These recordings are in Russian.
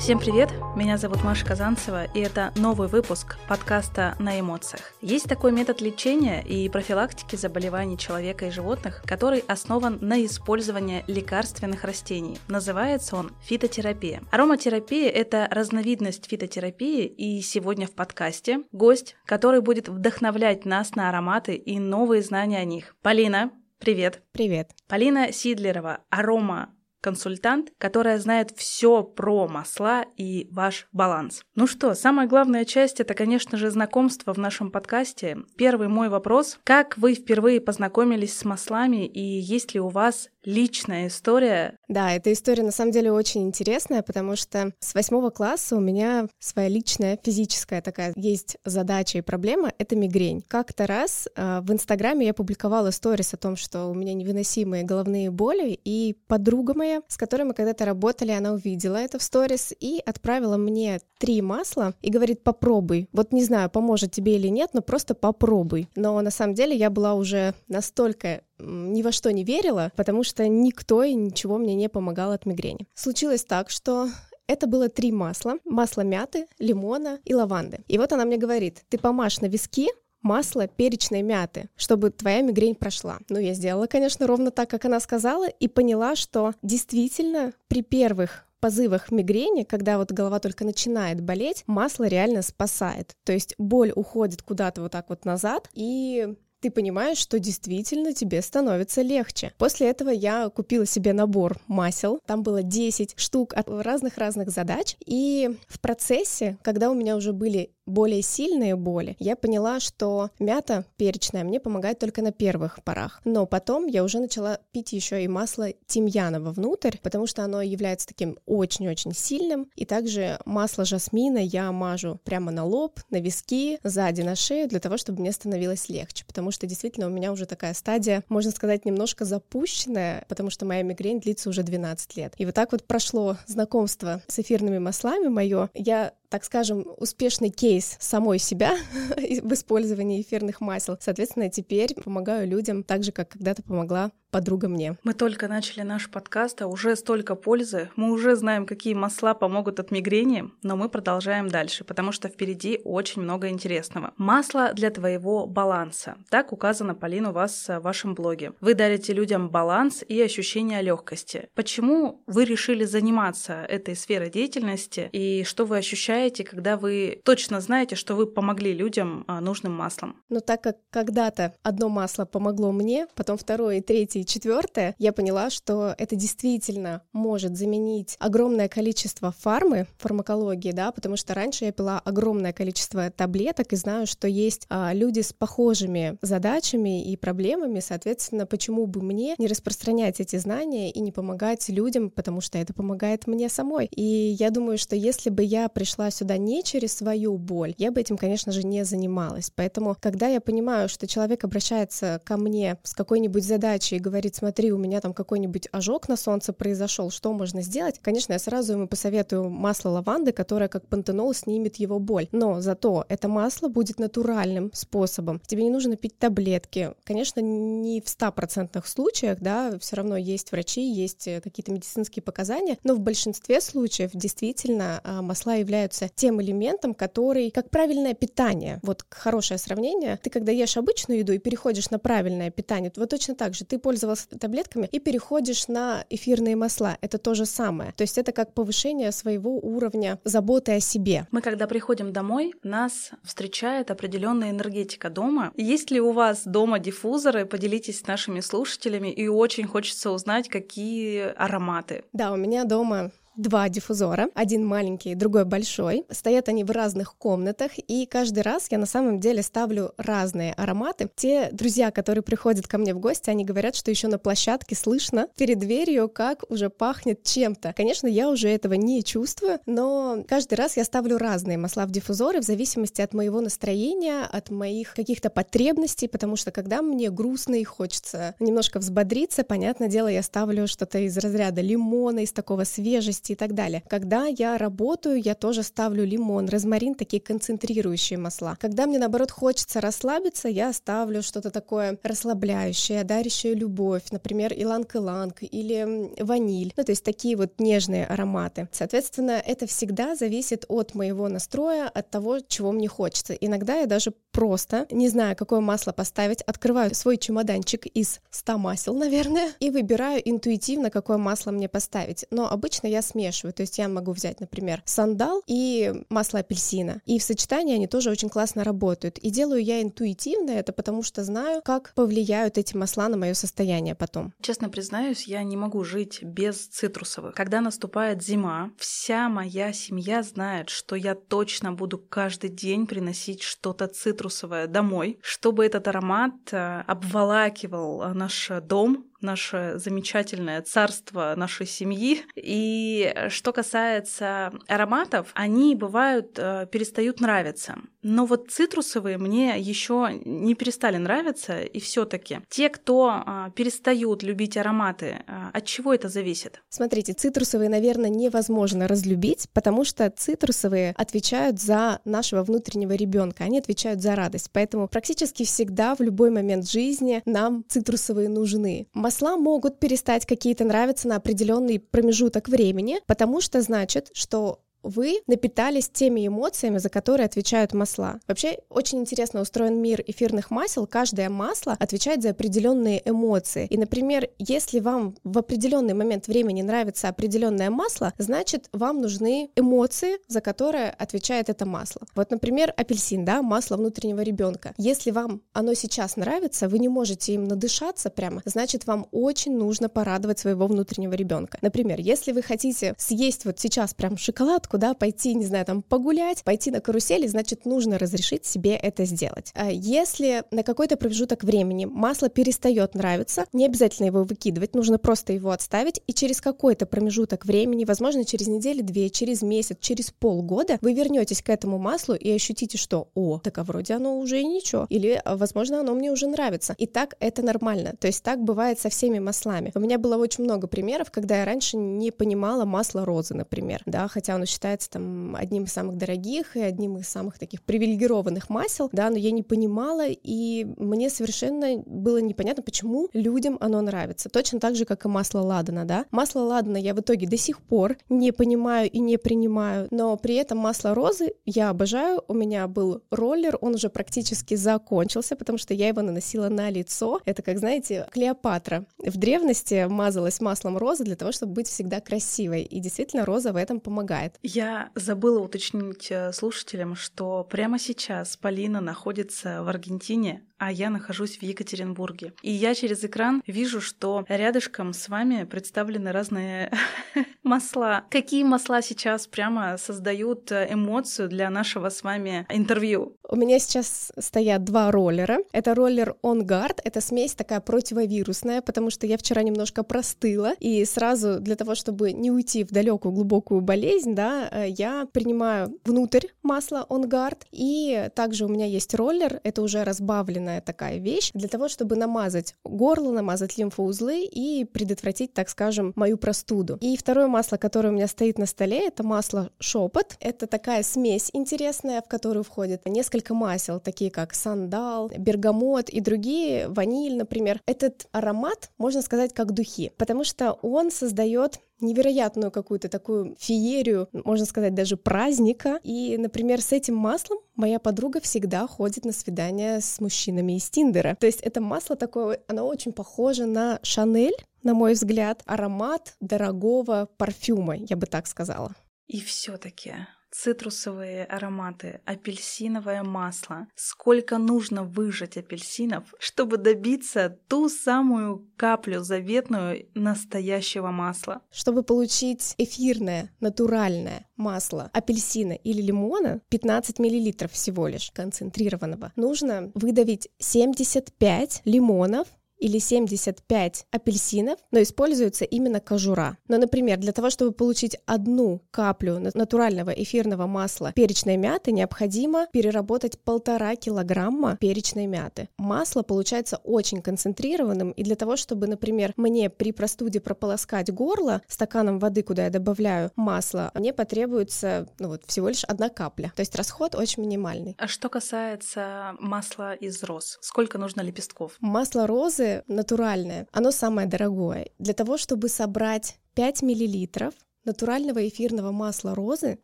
Всем привет! Меня зовут Маша Казанцева, и это новый выпуск подкаста «На эмоциях». Есть такой метод лечения и профилактики заболеваний человека и животных, который основан на использовании лекарственных растений. Называется он фитотерапия. Ароматерапия – это разновидность фитотерапии, и сегодня в подкасте гость, который будет вдохновлять нас на ароматы и новые знания о них. Полина, Привет. Привет. Полина Сидлерова, арома консультант, которая знает все про масла и ваш баланс. Ну что, самая главная часть это, конечно же, знакомство в нашем подкасте. Первый мой вопрос. Как вы впервые познакомились с маслами и есть ли у вас личная история. Да, эта история на самом деле очень интересная, потому что с восьмого класса у меня своя личная физическая такая есть задача и проблема — это мигрень. Как-то раз э, в Инстаграме я публиковала сторис о том, что у меня невыносимые головные боли, и подруга моя, с которой мы когда-то работали, она увидела это в сторис и отправила мне три масла и говорит, попробуй. Вот не знаю, поможет тебе или нет, но просто попробуй. Но на самом деле я была уже настолько ни во что не верила, потому что никто и ничего мне не помогал от мигрени. Случилось так, что это было три масла. Масло мяты, лимона и лаванды. И вот она мне говорит, ты помажь на виски, масло перечной мяты, чтобы твоя мигрень прошла. Ну, я сделала, конечно, ровно так, как она сказала, и поняла, что действительно при первых позывах мигрени, когда вот голова только начинает болеть, масло реально спасает. То есть боль уходит куда-то вот так вот назад, и ты понимаешь, что действительно тебе становится легче. После этого я купила себе набор масел. Там было 10 штук от разных-разных задач. И в процессе, когда у меня уже были более сильные боли, я поняла, что мята перечная мне помогает только на первых порах. Но потом я уже начала пить еще и масло тимьяна внутрь, потому что оно является таким очень-очень сильным. И также масло жасмина я мажу прямо на лоб, на виски, сзади на шею, для того, чтобы мне становилось легче. Потому что действительно у меня уже такая стадия, можно сказать, немножко запущенная, потому что моя мигрень длится уже 12 лет. И вот так вот прошло знакомство с эфирными маслами мое. Я так скажем, успешный кейс самой себя в использовании эфирных масел. Соответственно, теперь помогаю людям так же, как когда-то помогла подруга мне. Мы только начали наш подкаст, а уже столько пользы. Мы уже знаем, какие масла помогут от мигрени, но мы продолжаем дальше, потому что впереди очень много интересного. Масло для твоего баланса. Так указано, Полина, у вас в вашем блоге. Вы дарите людям баланс и ощущение легкости. Почему вы решили заниматься этой сферой деятельности и что вы ощущаете, когда вы точно знаете, что вы помогли людям а, нужным маслом? Ну, так как когда-то одно масло помогло мне, потом второе и третье и четвертое, я поняла, что это действительно может заменить огромное количество фармы, фармакологии, да, потому что раньше я пила огромное количество таблеток и знаю, что есть а, люди с похожими задачами и проблемами, соответственно, почему бы мне не распространять эти знания и не помогать людям, потому что это помогает мне самой. И я думаю, что если бы я пришла сюда не через свою боль, я бы этим, конечно же, не занималась. Поэтому, когда я понимаю, что человек обращается ко мне с какой-нибудь задачей и говорит, смотри, у меня там какой-нибудь ожог на солнце произошел, что можно сделать? Конечно, я сразу ему посоветую масло лаванды, которое как пантенол снимет его боль. Но зато это масло будет натуральным способом. Тебе не нужно пить таблетки. Конечно, не в стопроцентных случаях, да, все равно есть врачи, есть э, какие-то медицинские показания, но в большинстве случаев действительно а, масла являются тем элементом, который как правильное питание. Вот хорошее сравнение. Ты когда ешь обычную еду и переходишь на правильное питание, вот точно так же ты пользуешься пользовался таблетками и переходишь на эфирные масла. Это то же самое. То есть это как повышение своего уровня заботы о себе. Мы когда приходим домой, нас встречает определенная энергетика дома. Есть ли у вас дома диффузоры? Поделитесь с нашими слушателями. И очень хочется узнать, какие ароматы. Да, у меня дома два диффузора, один маленький, другой большой. Стоят они в разных комнатах, и каждый раз я на самом деле ставлю разные ароматы. Те друзья, которые приходят ко мне в гости, они говорят, что еще на площадке слышно перед дверью, как уже пахнет чем-то. Конечно, я уже этого не чувствую, но каждый раз я ставлю разные масла в диффузоры в зависимости от моего настроения, от моих каких-то потребностей, потому что когда мне грустно и хочется немножко взбодриться, понятное дело, я ставлю что-то из разряда лимона, из такого свежести, сладости и так далее. Когда я работаю, я тоже ставлю лимон, розмарин, такие концентрирующие масла. Когда мне, наоборот, хочется расслабиться, я ставлю что-то такое расслабляющее, дарящее любовь, например, иланг-иланг или ваниль. Ну, то есть такие вот нежные ароматы. Соответственно, это всегда зависит от моего настроя, от того, чего мне хочется. Иногда я даже просто, не знаю, какое масло поставить, открываю свой чемоданчик из 100 масел, наверное, и выбираю интуитивно, какое масло мне поставить. Но обычно я смешиваю, то есть я могу взять, например, сандал и масло апельсина. И в сочетании они тоже очень классно работают. И делаю я интуитивно это, потому что знаю, как повлияют эти масла на мое состояние потом. Честно признаюсь, я не могу жить без цитрусовых. Когда наступает зима, вся моя семья знает, что я точно буду каждый день приносить что-то цитрусовое домой, чтобы этот аромат э, обволакивал э, наш дом, наше замечательное царство нашей семьи. И что касается ароматов, они бывают э, перестают нравиться. Но вот цитрусовые мне еще не перестали нравиться, и все-таки те, кто э, перестают любить ароматы, э, от чего это зависит? Смотрите, цитрусовые, наверное, невозможно разлюбить, потому что цитрусовые отвечают за нашего внутреннего ребенка, они отвечают за радость. Поэтому практически всегда в любой момент жизни нам цитрусовые нужны масла могут перестать какие-то нравиться на определенный промежуток времени, потому что значит, что вы напитались теми эмоциями, за которые отвечают масла. Вообще очень интересно устроен мир эфирных масел. Каждое масло отвечает за определенные эмоции. И, например, если вам в определенный момент времени нравится определенное масло, значит, вам нужны эмоции, за которые отвечает это масло. Вот, например, апельсин, да, масло внутреннего ребенка. Если вам оно сейчас нравится, вы не можете им надышаться прямо, значит, вам очень нужно порадовать своего внутреннего ребенка. Например, если вы хотите съесть вот сейчас прям шоколад куда пойти, не знаю, там погулять, пойти на карусели, значит, нужно разрешить себе это сделать. А если на какой-то промежуток времени масло перестает нравиться, не обязательно его выкидывать, нужно просто его отставить, и через какой-то промежуток времени, возможно, через неделю-две, через месяц, через полгода, вы вернетесь к этому маслу и ощутите, что, о, так а вроде оно уже и ничего, или, возможно, оно мне уже нравится. И так это нормально, то есть так бывает со всеми маслами. У меня было очень много примеров, когда я раньше не понимала масло розы, например, да, хотя оно там одним из самых дорогих и одним из самых таких привилегированных масел, да, но я не понимала, и мне совершенно было непонятно, почему людям оно нравится. Точно так же, как и масло ладана, да. Масло ладана я в итоге до сих пор не понимаю и не принимаю, но при этом масло розы я обожаю. У меня был роллер, он уже практически закончился, потому что я его наносила на лицо. Это, как знаете, Клеопатра. В древности мазалась маслом розы для того, чтобы быть всегда красивой. И действительно, роза в этом помогает. Я забыла уточнить э, слушателям, что прямо сейчас Полина находится в Аргентине, а я нахожусь в Екатеринбурге. И я через экран вижу, что рядышком с вами представлены разные масла. Какие масла сейчас прямо создают э, эмоцию для нашего с вами интервью? У меня сейчас стоят два роллера. Это роллер On Guard, это смесь такая противовирусная, потому что я вчера немножко простыла, и сразу для того, чтобы не уйти в далекую глубокую болезнь, да, э, я принимаю внутрь масло On Guard, и также у меня есть роллер, это уже разбавленное полезная такая вещь для того, чтобы намазать горло, намазать лимфоузлы и предотвратить, так скажем, мою простуду. И второе масло, которое у меня стоит на столе, это масло шепот. Это такая смесь интересная, в которую входит несколько масел, такие как сандал, бергамот и другие, ваниль, например. Этот аромат, можно сказать, как духи, потому что он создает невероятную какую-то такую феерию, можно сказать, даже праздника. И, например, с этим маслом моя подруга всегда ходит на свидания с мужчинами из Тиндера. То есть это масло такое, оно очень похоже на Шанель, на мой взгляд, аромат дорогого парфюма, я бы так сказала. И все-таки цитрусовые ароматы, апельсиновое масло. Сколько нужно выжать апельсинов, чтобы добиться ту самую каплю заветную настоящего масла? Чтобы получить эфирное, натуральное масло апельсина или лимона, 15 мл всего лишь концентрированного, нужно выдавить 75 лимонов или 75 апельсинов, но используется именно кожура. Но, например, для того, чтобы получить одну каплю натурального эфирного масла перечной мяты, необходимо переработать полтора килограмма перечной мяты. Масло получается очень концентрированным, и для того, чтобы, например, мне при простуде прополоскать горло стаканом воды, куда я добавляю масло, мне потребуется ну, вот, всего лишь одна капля. То есть расход очень минимальный. А что касается масла из роз, сколько нужно лепестков? Масло розы натуральное, оно самое дорогое. Для того, чтобы собрать 5 миллилитров натурального эфирного масла розы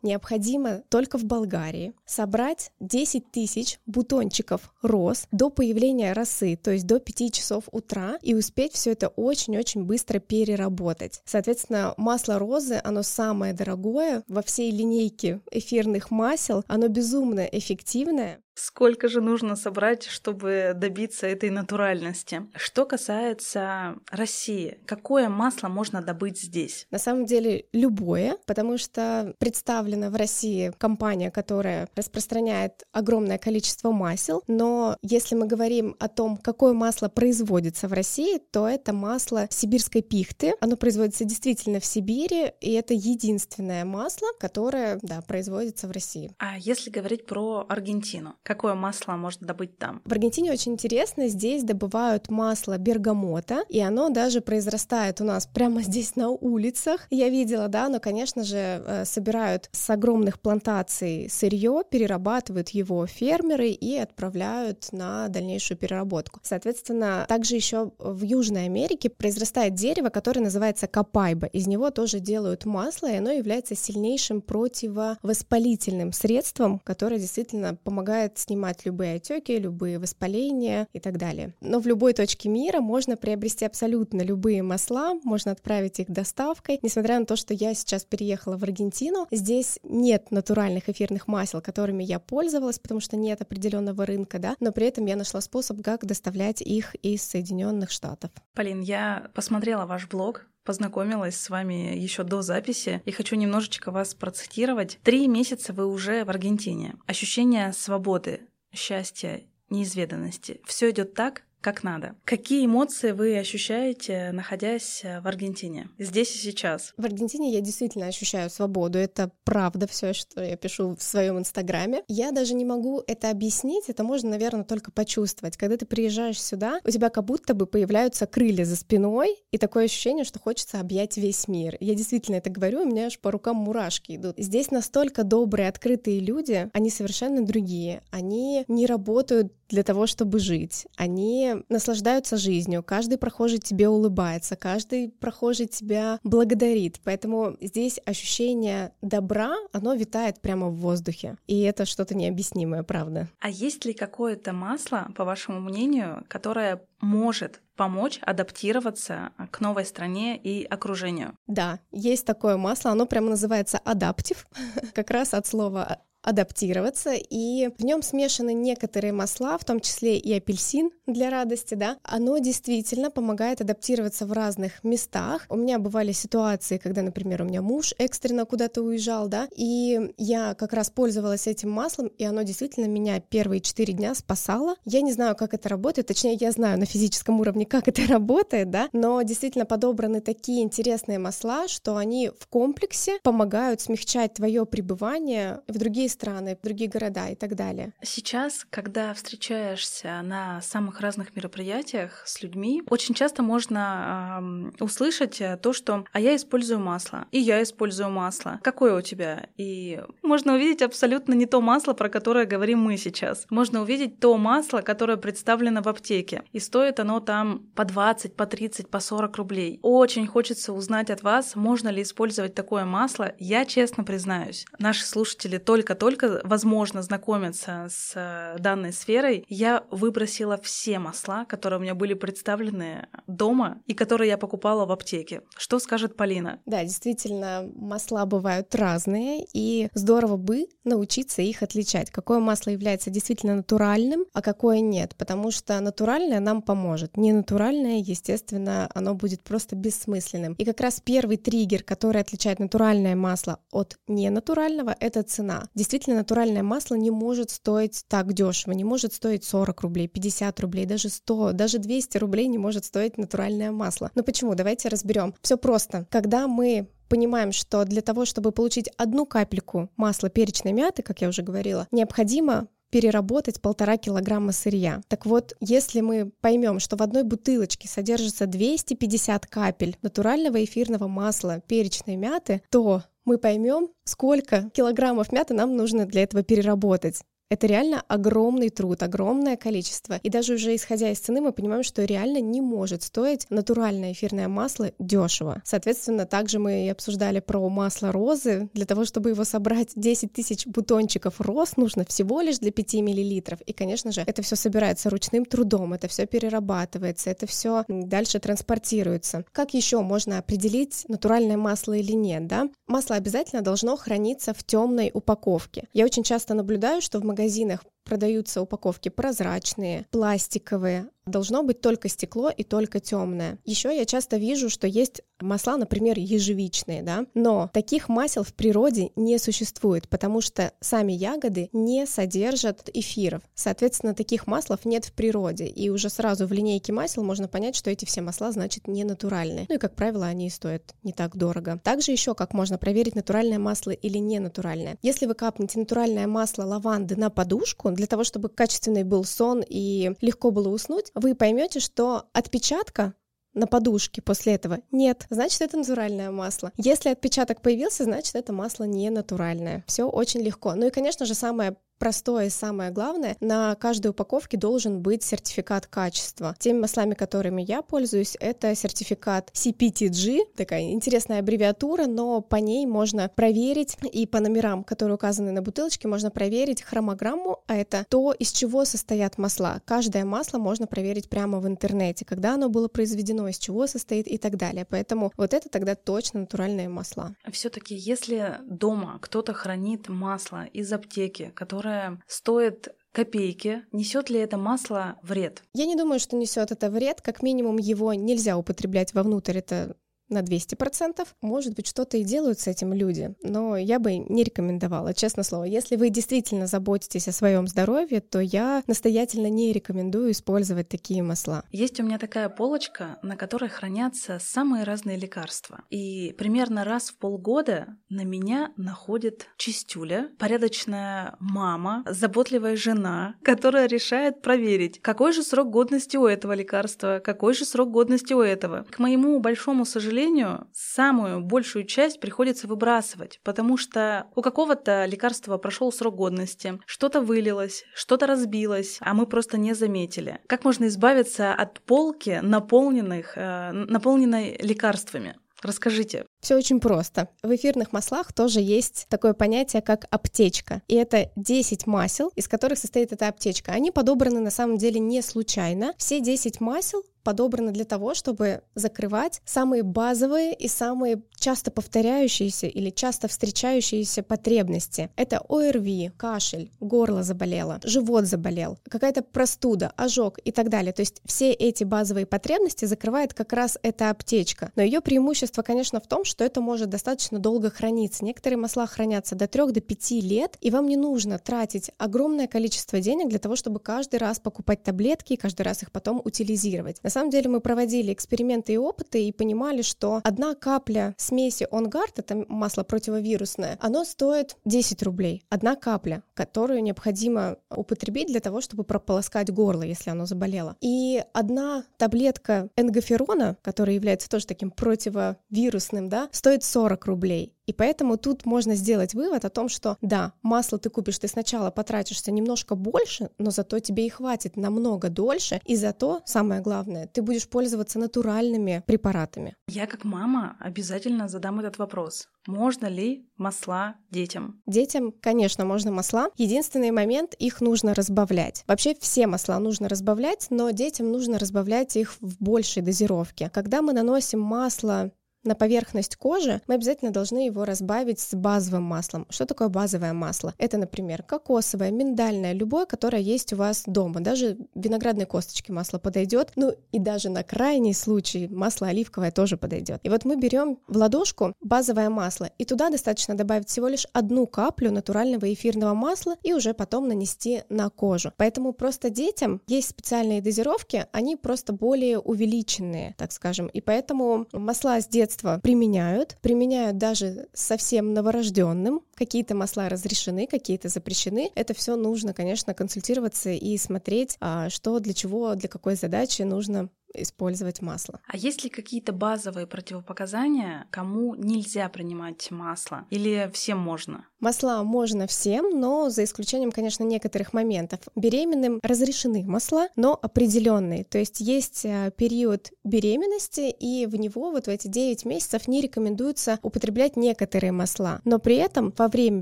необходимо только в Болгарии собрать 10 тысяч бутончиков роз до появления росы, то есть до 5 часов утра, и успеть все это очень-очень быстро переработать. Соответственно, масло розы, оно самое дорогое во всей линейке эфирных масел, оно безумно эффективное, Сколько же нужно собрать, чтобы добиться этой натуральности? Что касается России, какое масло можно добыть здесь? На самом деле любое, потому что представлена в России компания, которая распространяет огромное количество масел, но если мы говорим о том, какое масло производится в России, то это масло сибирской пихты. Оно производится действительно в Сибири, и это единственное масло, которое, да, производится в России. А если говорить про Аргентину, Какое масло можно добыть там? В Аргентине очень интересно, здесь добывают масло бергамота, и оно даже произрастает у нас прямо здесь на улицах. Я видела, да, но, конечно же, э, собирают с огромных плантаций сырье, перерабатывают его фермеры и отправляют на дальнейшую переработку. Соответственно, также еще в Южной Америке произрастает дерево, которое называется капайба. Из него тоже делают масло, и оно является сильнейшим противовоспалительным средством, которое действительно помогает снимать любые отеки, любые воспаления и так далее. Но в любой точке мира можно приобрести абсолютно любые масла, можно отправить их доставкой. Несмотря на то, что я сейчас переехала в Аргентину, здесь нет натуральных эфирных масел, которыми я пользовалась, потому что нет определенного рынка, да, но при этом я нашла способ, как доставлять их из Соединенных Штатов. Полин, я посмотрела ваш блог, познакомилась с вами еще до записи и хочу немножечко вас процитировать. Три месяца вы уже в Аргентине. Ощущение свободы, счастья, неизведанности. Все идет так, как надо. Какие эмоции вы ощущаете, находясь э, в Аргентине, здесь и сейчас? В Аргентине я действительно ощущаю свободу. Это правда все, что я пишу в своем инстаграме. Я даже не могу это объяснить, это можно, наверное, только почувствовать. Когда ты приезжаешь сюда, у тебя как будто бы появляются крылья за спиной, и такое ощущение, что хочется объять весь мир. Я действительно это говорю, у меня аж по рукам мурашки идут. Здесь настолько добрые, открытые люди, они совершенно другие. Они не работают для того, чтобы жить. Они наслаждаются жизнью, каждый прохожий тебе улыбается, каждый прохожий тебя благодарит. Поэтому здесь ощущение добра, оно витает прямо в воздухе. И это что-то необъяснимое, правда. А есть ли какое-то масло, по вашему мнению, которое может помочь адаптироваться к новой стране и окружению. Да, есть такое масло, оно прямо называется адаптив, как раз от слова адаптироваться, и в нем смешаны некоторые масла, в том числе и апельсин для радости, да. Оно действительно помогает адаптироваться в разных местах. У меня бывали ситуации, когда, например, у меня муж экстренно куда-то уезжал, да, и я как раз пользовалась этим маслом, и оно действительно меня первые четыре дня спасало. Я не знаю, как это работает, точнее, я знаю на физическом уровне, как это работает, да, но действительно подобраны такие интересные масла, что они в комплексе помогают смягчать твое пребывание в другие страны, другие города и так далее. Сейчас, когда встречаешься на самых разных мероприятиях с людьми, очень часто можно э, услышать то, что «а я использую масло», и «я использую масло». Какое у тебя? И можно увидеть абсолютно не то масло, про которое говорим мы сейчас. Можно увидеть то масло, которое представлено в аптеке. И стоит оно там по 20, по 30, по 40 рублей. Очень хочется узнать от вас, можно ли использовать такое масло. Я честно признаюсь, наши слушатели только-только только возможно знакомиться с э, данной сферой, я выбросила все масла, которые у меня были представлены дома и которые я покупала в аптеке. Что скажет Полина? Да, действительно, масла бывают разные, и здорово бы научиться их отличать. Какое масло является действительно натуральным, а какое нет, потому что натуральное нам поможет. Ненатуральное, естественно, оно будет просто бессмысленным. И как раз первый триггер, который отличает натуральное масло от ненатурального, это цена. Действительно, натуральное масло не может стоить так дешево, не может стоить 40 рублей, 50 рублей, даже 100, даже 200 рублей не может стоить натуральное масло. Но почему? Давайте разберем. Все просто. Когда мы понимаем, что для того, чтобы получить одну капельку масла перечной мяты, как я уже говорила, необходимо переработать полтора килограмма сырья. Так вот, если мы поймем, что в одной бутылочке содержится 250 капель натурального эфирного масла перечной мяты, то мы поймем, сколько килограммов мяты нам нужно для этого переработать. Это реально огромный труд, огромное количество. И даже уже исходя из цены, мы понимаем, что реально не может стоить натуральное эфирное масло дешево. Соответственно, также мы и обсуждали про масло розы. Для того, чтобы его собрать 10 тысяч бутончиков роз, нужно всего лишь для 5 миллилитров. И, конечно же, это все собирается ручным трудом, это все перерабатывается, это все дальше транспортируется. Как еще можно определить, натуральное масло или нет, да? Масло обязательно должно храниться в темной упаковке. Я очень часто наблюдаю, что в магазине магазинах продаются упаковки прозрачные, пластиковые, должно быть только стекло и только темное. Еще я часто вижу, что есть масла, например, ежевичные, да, но таких масел в природе не существует, потому что сами ягоды не содержат эфиров. Соответственно, таких маслов нет в природе, и уже сразу в линейке масел можно понять, что эти все масла, значит, не натуральные. Ну и, как правило, они стоят не так дорого. Также еще как можно проверить, натуральное масло или не натуральное. Если вы капнете натуральное масло лаванды на подушку, для того, чтобы качественный был сон и легко было уснуть, вы поймете, что отпечатка на подушке после этого нет, значит это натуральное масло. Если отпечаток появился, значит это масло не натуральное. Все очень легко. Ну и, конечно же, самое простое и самое главное, на каждой упаковке должен быть сертификат качества. Теми маслами, которыми я пользуюсь, это сертификат CPTG, такая интересная аббревиатура, но по ней можно проверить, и по номерам, которые указаны на бутылочке, можно проверить хромограмму, а это то, из чего состоят масла. Каждое масло можно проверить прямо в интернете, когда оно было произведено, из чего состоит и так далее. Поэтому вот это тогда точно натуральные масла. Все-таки, если дома кто-то хранит масло из аптеки, которое которая стоит копейки, несет ли это масло вред? Я не думаю, что несет это вред. Как минимум, его нельзя употреблять вовнутрь. Это на 200%. Может быть, что-то и делают с этим люди, но я бы не рекомендовала, честно слово. Если вы действительно заботитесь о своем здоровье, то я настоятельно не рекомендую использовать такие масла. Есть у меня такая полочка, на которой хранятся самые разные лекарства. И примерно раз в полгода на меня находит чистюля, порядочная мама, заботливая жена, которая решает проверить, какой же срок годности у этого лекарства, какой же срок годности у этого. К моему большому сожалению, сожалению, самую большую часть приходится выбрасывать, потому что у какого-то лекарства прошел срок годности, что-то вылилось, что-то разбилось, а мы просто не заметили. Как можно избавиться от полки, наполненных, э, наполненной лекарствами? Расскажите. Все очень просто. В эфирных маслах тоже есть такое понятие, как аптечка. И это 10 масел, из которых состоит эта аптечка. Они подобраны на самом деле не случайно. Все 10 масел подобраны для того, чтобы закрывать самые базовые и самые часто повторяющиеся или часто встречающиеся потребности. Это ОРВИ, кашель, горло заболело, живот заболел, какая-то простуда, ожог и так далее. То есть все эти базовые потребности закрывает как раз эта аптечка. Но ее преимущество, конечно, в том, что это может достаточно долго храниться. Некоторые масла хранятся до 3 до 5 лет, и вам не нужно тратить огромное количество денег для того, чтобы каждый раз покупать таблетки и каждый раз их потом утилизировать. На самом деле мы проводили эксперименты и опыты и понимали, что одна капля смеси OnGuard, это масло противовирусное, оно стоит 10 рублей. Одна капля, которую необходимо употребить для того, чтобы прополоскать горло, если оно заболело. И одна таблетка энгоферона, которая является тоже таким противовирусным, да, стоит 40 рублей. И поэтому тут можно сделать вывод о том, что да, масло ты купишь, ты сначала потратишься немножко больше, но зато тебе и хватит намного дольше, и зато, самое главное, ты будешь пользоваться натуральными препаратами. Я как мама обязательно задам этот вопрос. Можно ли масла детям? Детям, конечно, можно масла. Единственный момент, их нужно разбавлять. Вообще все масла нужно разбавлять, но детям нужно разбавлять их в большей дозировке. Когда мы наносим масло на поверхность кожи, мы обязательно должны его разбавить с базовым маслом. Что такое базовое масло? Это, например, кокосовое, миндальное, любое, которое есть у вас дома. Даже виноградной косточки масло подойдет. Ну и даже на крайний случай масло оливковое тоже подойдет. И вот мы берем в ладошку базовое масло, и туда достаточно добавить всего лишь одну каплю натурального эфирного масла и уже потом нанести на кожу. Поэтому просто детям есть специальные дозировки, они просто более увеличенные, так скажем. И поэтому масла с детства применяют, применяют даже совсем новорожденным. Какие-то масла разрешены, какие-то запрещены. Это все нужно, конечно, консультироваться и смотреть, а, что для чего, для какой задачи нужно использовать масло. А есть ли какие-то базовые противопоказания, кому нельзя принимать масло? Или всем можно? Масла можно всем, но за исключением, конечно, некоторых моментов. Беременным разрешены масла, но определенные. То есть есть э, период беременности, и в него вот в эти 9 месяцев не рекомендуется употреблять некоторые масла. Но при этом во время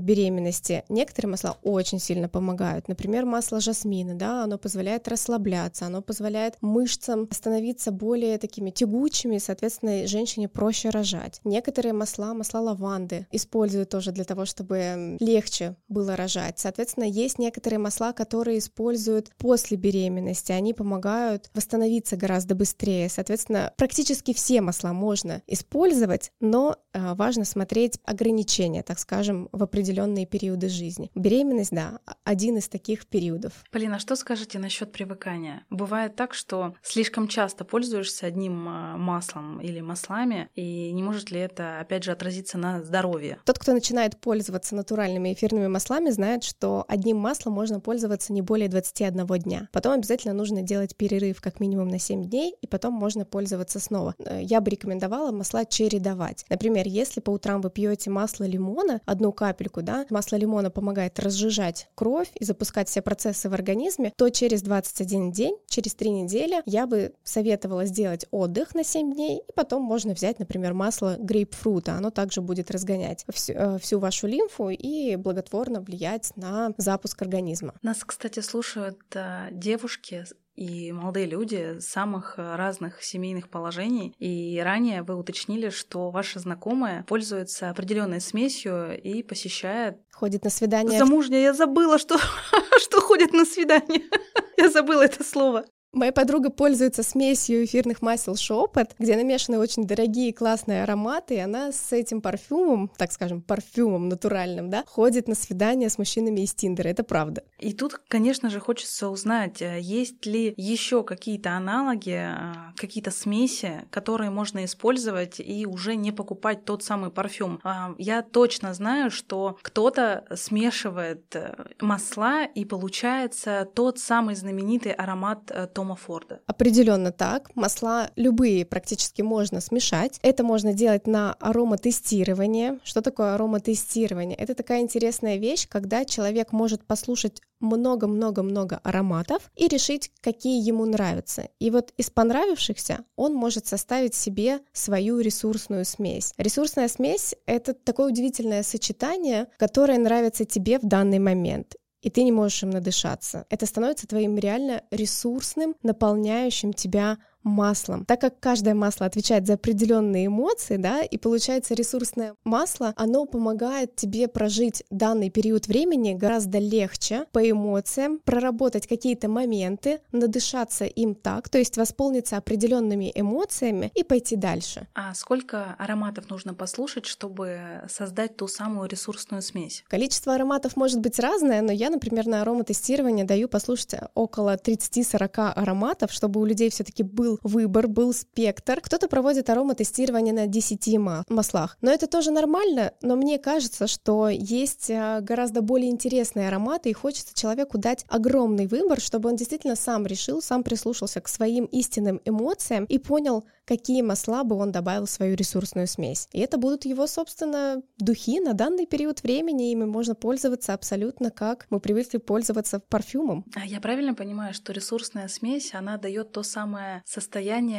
беременности некоторые масла очень сильно помогают. Например, масло жасмина, да, оно позволяет расслабляться, оно позволяет мышцам становиться становиться более такими тягучими, соответственно, женщине проще рожать. Некоторые масла, масла лаванды используют тоже для того, чтобы легче было рожать. Соответственно, есть некоторые масла, которые используют после беременности. Они помогают восстановиться гораздо быстрее. Соответственно, практически все масла можно использовать, но э, важно смотреть ограничения, так скажем, в определенные периоды жизни. Беременность, да, один из таких периодов. Полина, что скажете насчет привыкания? Бывает так, что слишком часто часто пользуешься одним а, маслом или маслами, и не может ли это, опять же, отразиться на здоровье? Тот, кто начинает пользоваться натуральными эфирными маслами, знает, что одним маслом можно пользоваться не более 21 дня. Потом обязательно нужно делать перерыв как минимум на 7 дней, и потом можно пользоваться снова. Э, я бы рекомендовала масла чередовать. Например, если по утрам вы пьете масло лимона, одну капельку, да, масло лимона помогает разжижать кровь и запускать все процессы в организме, то через 21 день, через 3 недели я бы советовала сделать отдых на 7 дней, и потом можно взять, например, масло грейпфрута, оно также будет разгонять всю, э, всю вашу лимфу и благотворно влиять на запуск организма. Нас, кстати, слушают э, девушки и молодые люди самых э, разных семейных положений. И ранее вы уточнили, что ваша знакомая пользуется определенной смесью и посещает... Ходит на свидание. Замужняя, я забыла, что, что ходит на свидание. Я забыла это слово. Моя подруга пользуется смесью эфирных масел Шепот, где намешаны очень дорогие классные ароматы, и она с этим парфюмом, так скажем, парфюмом натуральным, да, ходит на свидания с мужчинами из Тиндера. Это правда. И тут, конечно же, хочется узнать, э, есть ли еще какие-то аналоги, э, какие-то смеси, которые можно использовать и уже не покупать тот самый парфюм. А, я точно знаю, что кто-то смешивает э, масла и получается тот самый знаменитый аромат Том Тома Форда? Определенно так. Масла любые практически можно смешать. Это можно делать на ароматестирование. Что такое ароматестирование? Это такая интересная вещь, когда человек может послушать много-много-много ароматов и решить, какие ему нравятся. И вот из понравившихся он может составить себе свою ресурсную смесь. Ресурсная смесь — это такое удивительное сочетание, которое нравится тебе в данный момент и ты не можешь им надышаться. Это становится твоим реально ресурсным, наполняющим тебя маслом. Так как каждое масло отвечает за определенные эмоции, да, и получается ресурсное масло, оно помогает тебе прожить данный период времени гораздо легче по эмоциям, проработать какие-то моменты, надышаться им так, то есть восполниться определенными эмоциями и пойти дальше. А сколько ароматов нужно послушать, чтобы создать ту самую ресурсную смесь? Количество ароматов может быть разное, но я, например, на ароматестирование даю послушать около 30-40 ароматов, чтобы у людей все-таки был выбор, был спектр. Кто-то проводит ароматестирование на 10 маслах. Но это тоже нормально, но мне кажется, что есть а, гораздо более интересные ароматы, и хочется человеку дать огромный выбор, чтобы он действительно сам решил, сам прислушался к своим истинным эмоциям и понял, какие масла бы он добавил в свою ресурсную смесь. И это будут его, собственно, духи на данный период времени, ими можно пользоваться абсолютно как мы привыкли пользоваться парфюмом. А я правильно понимаю, что ресурсная смесь, она дает то самое состояние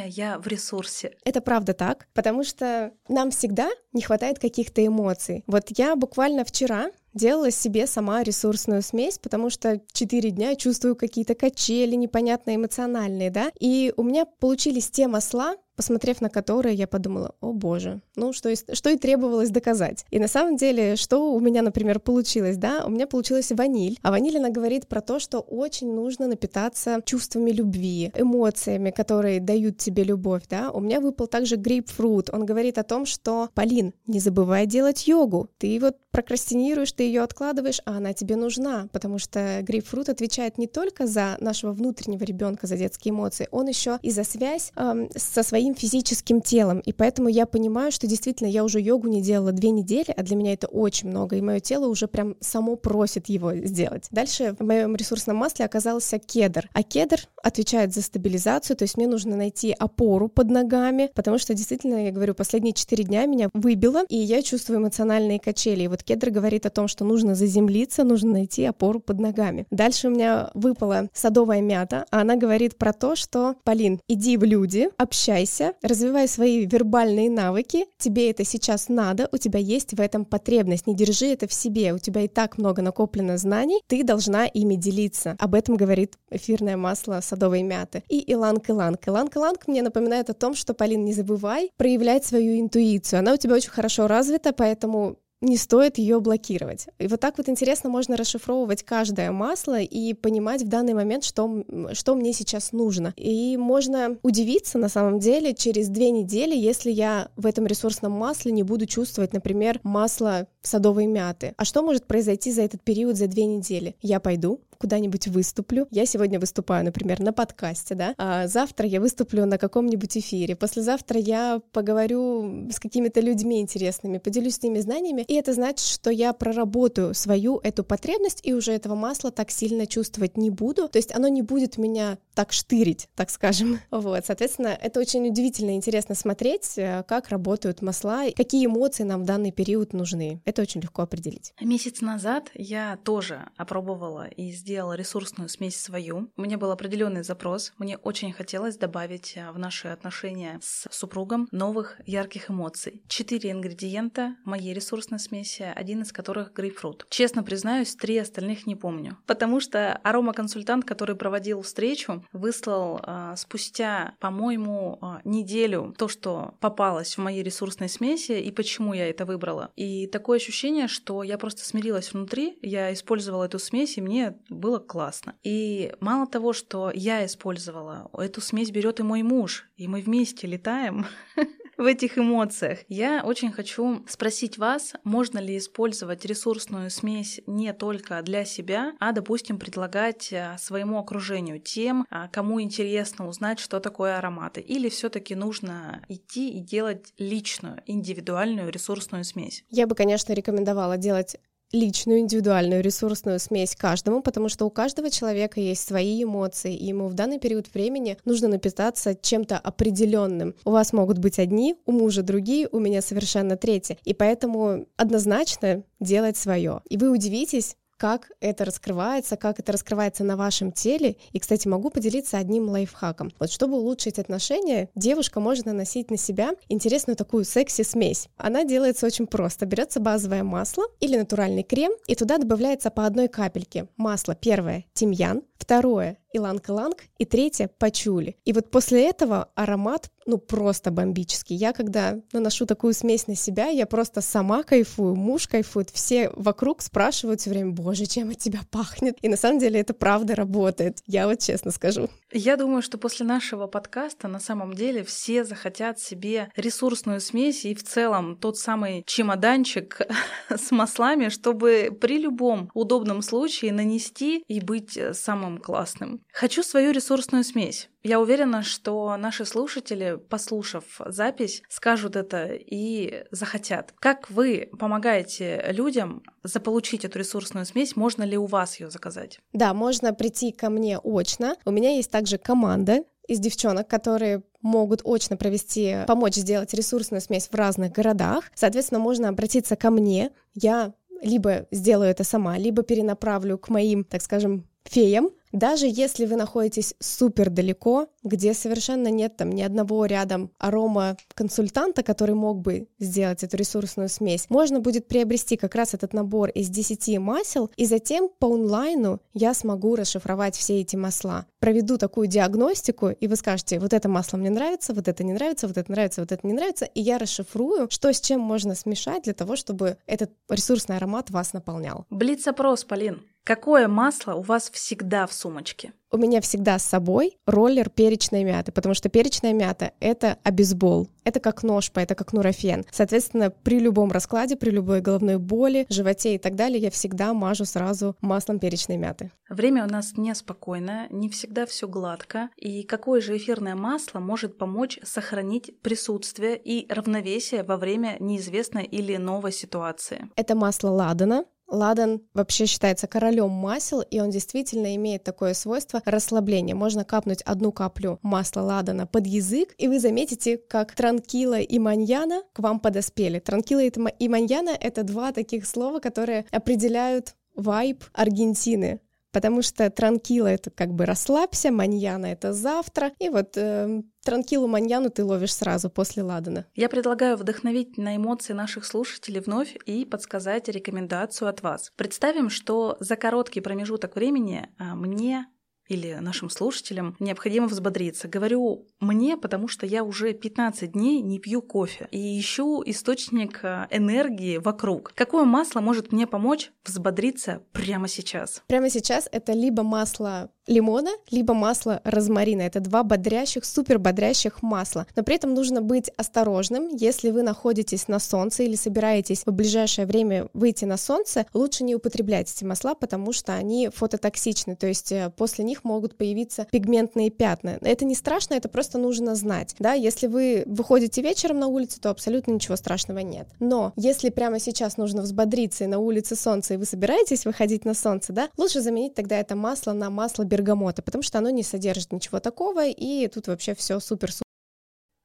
«я в ресурсе»? Это правда так, потому что нам всегда не хватает каких-то эмоций. Вот я буквально вчера делала себе сама ресурсную смесь, потому что 4 дня чувствую какие-то качели непонятно эмоциональные, да, и у меня получились те масла, посмотрев на которые, я подумала, о боже, ну что, что и требовалось доказать. И на самом деле, что у меня, например, получилось, да, у меня получилась ваниль, а ваниль, она говорит про то, что очень нужно напитаться чувствами любви, эмоциями, которые дают тебе любовь, да. У меня выпал также грейпфрут, он говорит о том, что, Полин, не забывай делать йогу, ты вот прокрастинируешь, ты ее откладываешь, а она тебе нужна, потому что грейпфрут отвечает не только за нашего внутреннего ребенка, за детские эмоции, он еще и за связь эм, со своим физическим телом. И поэтому я понимаю, что действительно я уже йогу не делала две недели, а для меня это очень много, и мое тело уже прям само просит его сделать. Дальше в моем ресурсном масле оказался кедр. А кедр отвечает за стабилизацию, то есть мне нужно найти опору под ногами, потому что действительно, я говорю, последние четыре дня меня выбило, и я чувствую эмоциональные качели. И вот кедр говорит о том, что нужно заземлиться, нужно найти опору под ногами. Дальше у меня выпала садовая мята, а она говорит про то, что, Полин, иди в люди, общайся, развивай свои вербальные навыки, тебе это сейчас надо, у тебя есть в этом потребность, не держи это в себе, у тебя и так много накоплено знаний, ты должна ими делиться. Об этом говорит эфирное масло садовой мяты. И иланг-иланг. Иланг-иланг мне напоминает о том, что, Полин, не забывай проявлять свою интуицию. Она у тебя очень хорошо развита, поэтому не стоит ее блокировать. И вот так вот интересно можно расшифровывать каждое масло и понимать в данный момент, что, что мне сейчас нужно. И можно удивиться на самом деле через две недели, если я в этом ресурсном масле не буду чувствовать, например, масло садовой мяты. А что может произойти за этот период, за две недели? Я пойду, куда-нибудь выступлю. Я сегодня выступаю, например, на подкасте, да, а завтра я выступлю на каком-нибудь эфире, послезавтра я поговорю с какими-то людьми интересными, поделюсь с ними знаниями, и это значит, что я проработаю свою эту потребность и уже этого масла так сильно чувствовать не буду, то есть оно не будет меня так штырить, так скажем. Вот, соответственно, это очень удивительно интересно смотреть, э, как работают масла, какие эмоции нам в данный период нужны. Это очень легко определить. Месяц назад я тоже опробовала и сделала ресурсную смесь свою. У меня был определенный запрос. Мне очень хотелось добавить э, в наши отношения с супругом новых ярких эмоций. Четыре ингредиента моей ресурсной смеси, один из которых грейпфрут. Честно признаюсь, три остальных не помню, потому что аромаконсультант, который проводил встречу, выслал э, спустя, по-моему, э, неделю то, что попалось в моей ресурсной смеси и почему я это выбрала. И такое ощущение, что я просто смирилась внутри, я использовала эту смесь, и мне было классно. И мало того, что я использовала, эту смесь берет и мой муж, и мы вместе летаем в этих эмоциях. Я очень хочу спросить вас, можно ли использовать ресурсную смесь не только для себя, а, допустим, предлагать э, своему окружению тем, а, кому интересно узнать, что такое ароматы. Или все-таки нужно идти и делать личную, индивидуальную ресурсную смесь? Я бы, конечно, рекомендовала делать личную, индивидуальную, ресурсную смесь каждому, потому что у каждого человека есть свои эмоции, и ему в данный период времени нужно напитаться чем-то определенным. У вас могут быть одни, у мужа другие, у меня совершенно третьи. И поэтому однозначно делать свое. И вы удивитесь, как это раскрывается, как это раскрывается на вашем теле. И, кстати, могу поделиться одним лайфхаком. Вот чтобы улучшить отношения, девушка может наносить на себя интересную такую секси-смесь. Она делается очень просто. Берется базовое масло или натуральный крем, и туда добавляется по одной капельке. Масло первое — тимьян, второе иланг-иланг, и третье — пачули. И вот после этого аромат, ну, просто бомбический. Я, когда наношу такую смесь на себя, я просто сама кайфую, муж кайфует, все вокруг спрашивают все время, боже, чем от тебя пахнет. И на самом деле это правда работает, я вот честно скажу. Я думаю, что после нашего подкаста на самом деле все захотят себе ресурсную смесь и в целом тот самый чемоданчик с маслами, чтобы при любом удобном случае нанести и быть самым классным. Хочу свою ресурсную смесь. Я уверена, что наши слушатели, послушав запись, скажут это и захотят. Как вы помогаете людям заполучить эту ресурсную смесь? Можно ли у вас ее заказать? Да, можно прийти ко мне очно. У меня есть также команда из девчонок, которые могут очно провести, помочь сделать ресурсную смесь в разных городах. Соответственно, можно обратиться ко мне. Я либо сделаю это сама, либо перенаправлю к моим, так скажем, феям, даже если вы находитесь супер далеко, где совершенно нет там ни одного рядом арома консультанта, который мог бы сделать эту ресурсную смесь, можно будет приобрести как раз этот набор из 10 масел, и затем по онлайну я смогу расшифровать все эти масла. Проведу такую диагностику, и вы скажете, вот это масло мне нравится, вот это не нравится, вот это нравится, вот это не нравится, и я расшифрую, что с чем можно смешать для того, чтобы этот ресурсный аромат вас наполнял. Блиц-опрос, Полин. Какое масло у вас всегда в сумочке? У меня всегда с собой роллер перечной мяты, потому что перечная мята — это обезбол, это как ножпа, это как нурофен. Соответственно, при любом раскладе, при любой головной боли, животе и так далее, я всегда мажу сразу маслом перечной мяты. Время у нас неспокойное, не всегда все гладко. И какое же эфирное масло может помочь сохранить присутствие и равновесие во время неизвестной или новой ситуации? Это масло ладана, Ладан вообще считается королем масел, и он действительно имеет такое свойство расслабления. Можно капнуть одну каплю масла ладана под язык, и вы заметите, как транкила и маньяна к вам подоспели. Транкила и маньяна — это два таких слова, которые определяют вайб Аргентины потому что транкила — это как бы расслабься, маньяна — это завтра, и вот э, транкилу маньяну ты ловишь сразу после ладана. Я предлагаю вдохновить на эмоции наших слушателей вновь и подсказать рекомендацию от вас. Представим, что за короткий промежуток времени а, мне или нашим слушателям необходимо взбодриться. Говорю мне, потому что я уже 15 дней не пью кофе и ищу источник э, энергии вокруг. Какое масло может мне помочь взбодриться прямо сейчас? Прямо сейчас это либо масло лимона, либо масло розмарина. Это два бодрящих, супер бодрящих масла. Но при этом нужно быть осторожным. Если вы находитесь на солнце или собираетесь в ближайшее время выйти на солнце, лучше не употреблять эти масла, потому что они фототоксичны. То есть э, после них могут появиться пигментные пятна. Это не страшно, это просто нужно знать. Да? Если вы выходите вечером на улицу, то абсолютно ничего страшного нет. Но если прямо сейчас нужно взбодриться и на улице солнце, и вы собираетесь выходить на солнце, да, лучше заменить тогда это масло на масло бергамота, потому что оно не содержит ничего такого, и тут вообще все супер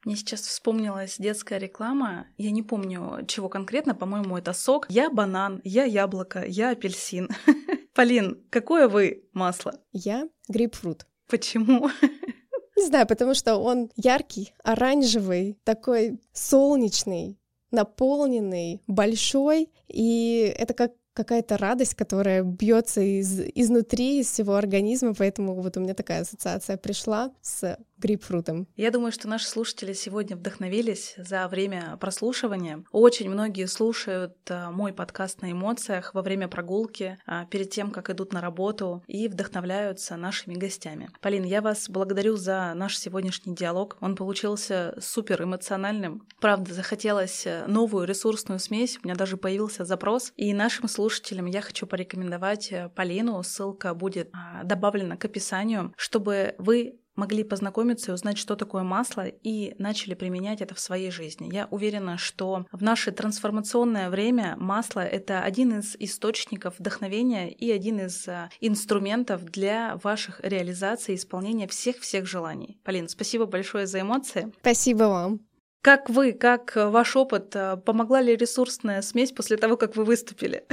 мне сейчас вспомнилась детская реклама. Я не помню, чего конкретно. По-моему, это сок. Я банан, я яблоко, я апельсин. Полин, какое вы масло? Я грейпфрут. Почему? Не знаю, потому что он яркий, оранжевый, такой солнечный, наполненный, большой, и это как какая-то радость, которая бьется из, изнутри, из всего организма, поэтому вот у меня такая ассоциация пришла с грейпфрутом. Я думаю, что наши слушатели сегодня вдохновились за время прослушивания. Очень многие слушают а, мой подкаст на эмоциях во время прогулки, а, перед тем, как идут на работу, и вдохновляются нашими гостями. Полин, я вас благодарю за наш сегодняшний диалог. Он получился супер эмоциональным. Правда, захотелось э, новую ресурсную смесь. У меня даже появился запрос. И нашим слушателям я хочу порекомендовать э, Полину. Ссылка будет добавлена к описанию, чтобы вы могли познакомиться и узнать, что такое масло, и начали применять это в своей жизни. Я уверена, что в наше трансформационное время масло — это один из источников вдохновения и один из а, инструментов для ваших реализаций и исполнения всех-всех желаний. Полин, спасибо большое за эмоции. Спасибо вам. Как вы, как ваш опыт, а, помогла ли ресурсная смесь после того, как вы выступили?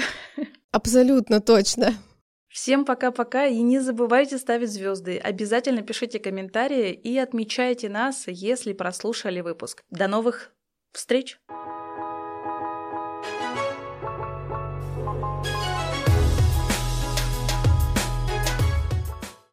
Абсолютно точно. Всем пока-пока и не забывайте ставить звезды. Обязательно пишите комментарии и отмечайте нас, если прослушали выпуск. До новых встреч!